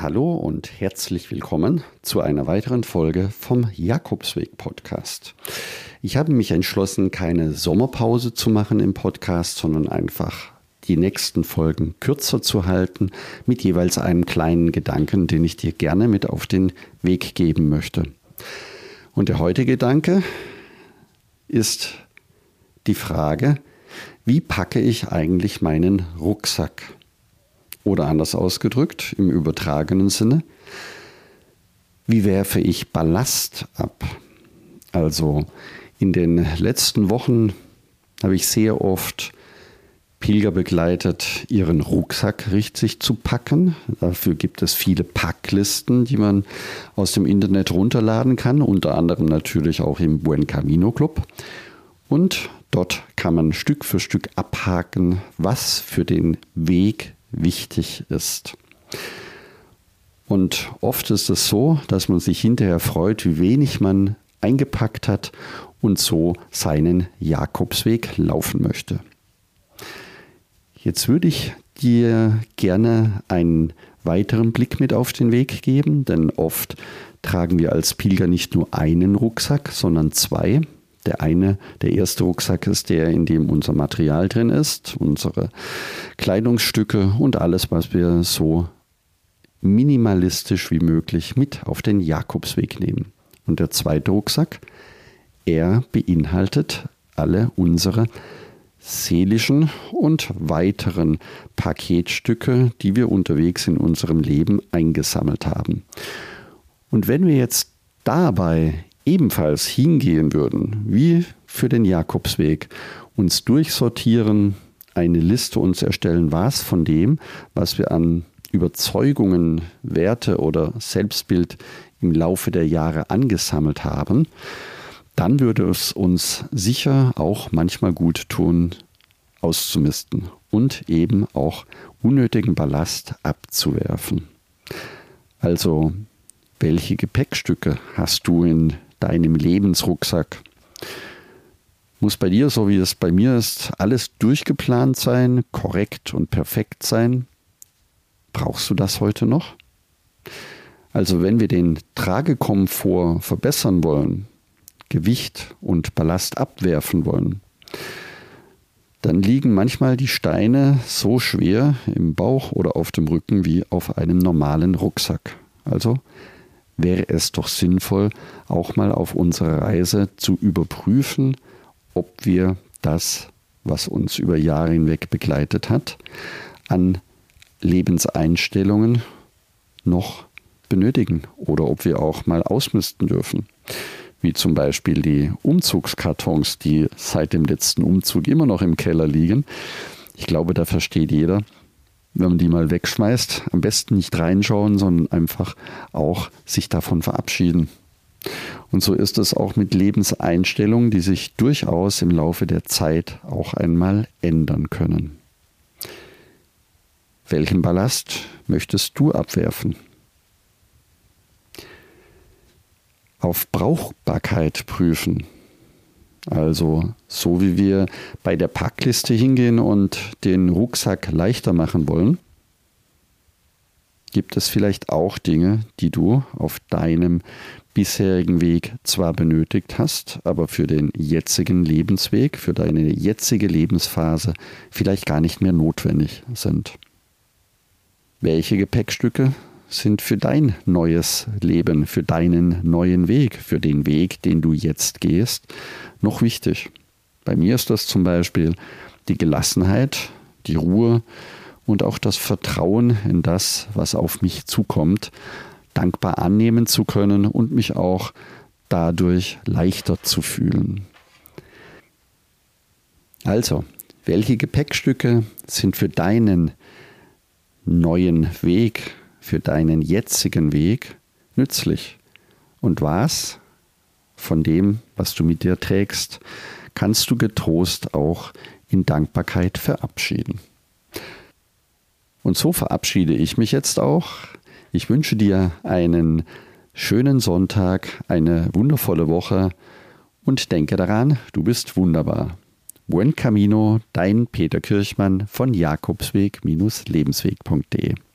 Hallo und herzlich willkommen zu einer weiteren Folge vom Jakobsweg Podcast. Ich habe mich entschlossen, keine Sommerpause zu machen im Podcast, sondern einfach die nächsten Folgen kürzer zu halten, mit jeweils einem kleinen Gedanken, den ich dir gerne mit auf den Weg geben möchte. Und der heutige Gedanke ist die Frage, wie packe ich eigentlich meinen Rucksack? Oder anders ausgedrückt, im übertragenen Sinne, wie werfe ich Ballast ab? Also in den letzten Wochen habe ich sehr oft Pilger begleitet, ihren Rucksack richtig zu packen. Dafür gibt es viele Packlisten, die man aus dem Internet runterladen kann, unter anderem natürlich auch im Buen Camino Club. Und dort kann man Stück für Stück abhaken, was für den Weg wichtig ist. Und oft ist es so, dass man sich hinterher freut, wie wenig man eingepackt hat und so seinen Jakobsweg laufen möchte. Jetzt würde ich dir gerne einen weiteren Blick mit auf den Weg geben, denn oft tragen wir als Pilger nicht nur einen Rucksack, sondern zwei. Der eine, der erste Rucksack ist der, in dem unser Material drin ist, unsere Kleidungsstücke und alles, was wir so minimalistisch wie möglich mit auf den Jakobsweg nehmen. Und der zweite Rucksack, er beinhaltet alle unsere seelischen und weiteren Paketstücke, die wir unterwegs in unserem Leben eingesammelt haben. Und wenn wir jetzt dabei ebenfalls hingehen würden, wie für den Jakobsweg, uns durchsortieren, eine Liste uns erstellen, was von dem, was wir an Überzeugungen, Werte oder Selbstbild im Laufe der Jahre angesammelt haben, dann würde es uns sicher auch manchmal gut tun, auszumisten und eben auch unnötigen Ballast abzuwerfen. Also, welche Gepäckstücke hast du in deinem Lebensrucksack. Muss bei dir, so wie es bei mir ist, alles durchgeplant sein, korrekt und perfekt sein? Brauchst du das heute noch? Also wenn wir den Tragekomfort verbessern wollen, Gewicht und Ballast abwerfen wollen, dann liegen manchmal die Steine so schwer im Bauch oder auf dem Rücken wie auf einem normalen Rucksack. Also wäre es doch sinnvoll, auch mal auf unserer Reise zu überprüfen, ob wir das, was uns über Jahre hinweg begleitet hat, an Lebenseinstellungen noch benötigen oder ob wir auch mal ausmisten dürfen. Wie zum Beispiel die Umzugskartons, die seit dem letzten Umzug immer noch im Keller liegen. Ich glaube, da versteht jeder, wenn man die mal wegschmeißt, am besten nicht reinschauen, sondern einfach auch sich davon verabschieden. Und so ist es auch mit Lebenseinstellungen, die sich durchaus im Laufe der Zeit auch einmal ändern können. Welchen Ballast möchtest du abwerfen? Auf Brauchbarkeit prüfen. Also so wie wir bei der Packliste hingehen und den Rucksack leichter machen wollen, gibt es vielleicht auch Dinge, die du auf deinem bisherigen Weg zwar benötigt hast, aber für den jetzigen Lebensweg, für deine jetzige Lebensphase vielleicht gar nicht mehr notwendig sind. Welche Gepäckstücke sind für dein neues Leben, für deinen neuen Weg, für den Weg, den du jetzt gehst, noch wichtig. Bei mir ist das zum Beispiel die Gelassenheit, die Ruhe und auch das Vertrauen in das, was auf mich zukommt, dankbar annehmen zu können und mich auch dadurch leichter zu fühlen. Also, welche Gepäckstücke sind für deinen neuen Weg, für deinen jetzigen Weg nützlich? Und was von dem, was du mit dir trägst, kannst du getrost auch in Dankbarkeit verabschieden. Und so verabschiede ich mich jetzt auch. Ich wünsche dir einen schönen Sonntag, eine wundervolle Woche und denke daran, du bist wunderbar. Buen Camino, dein Peter Kirchmann von Jakobsweg-lebensweg.de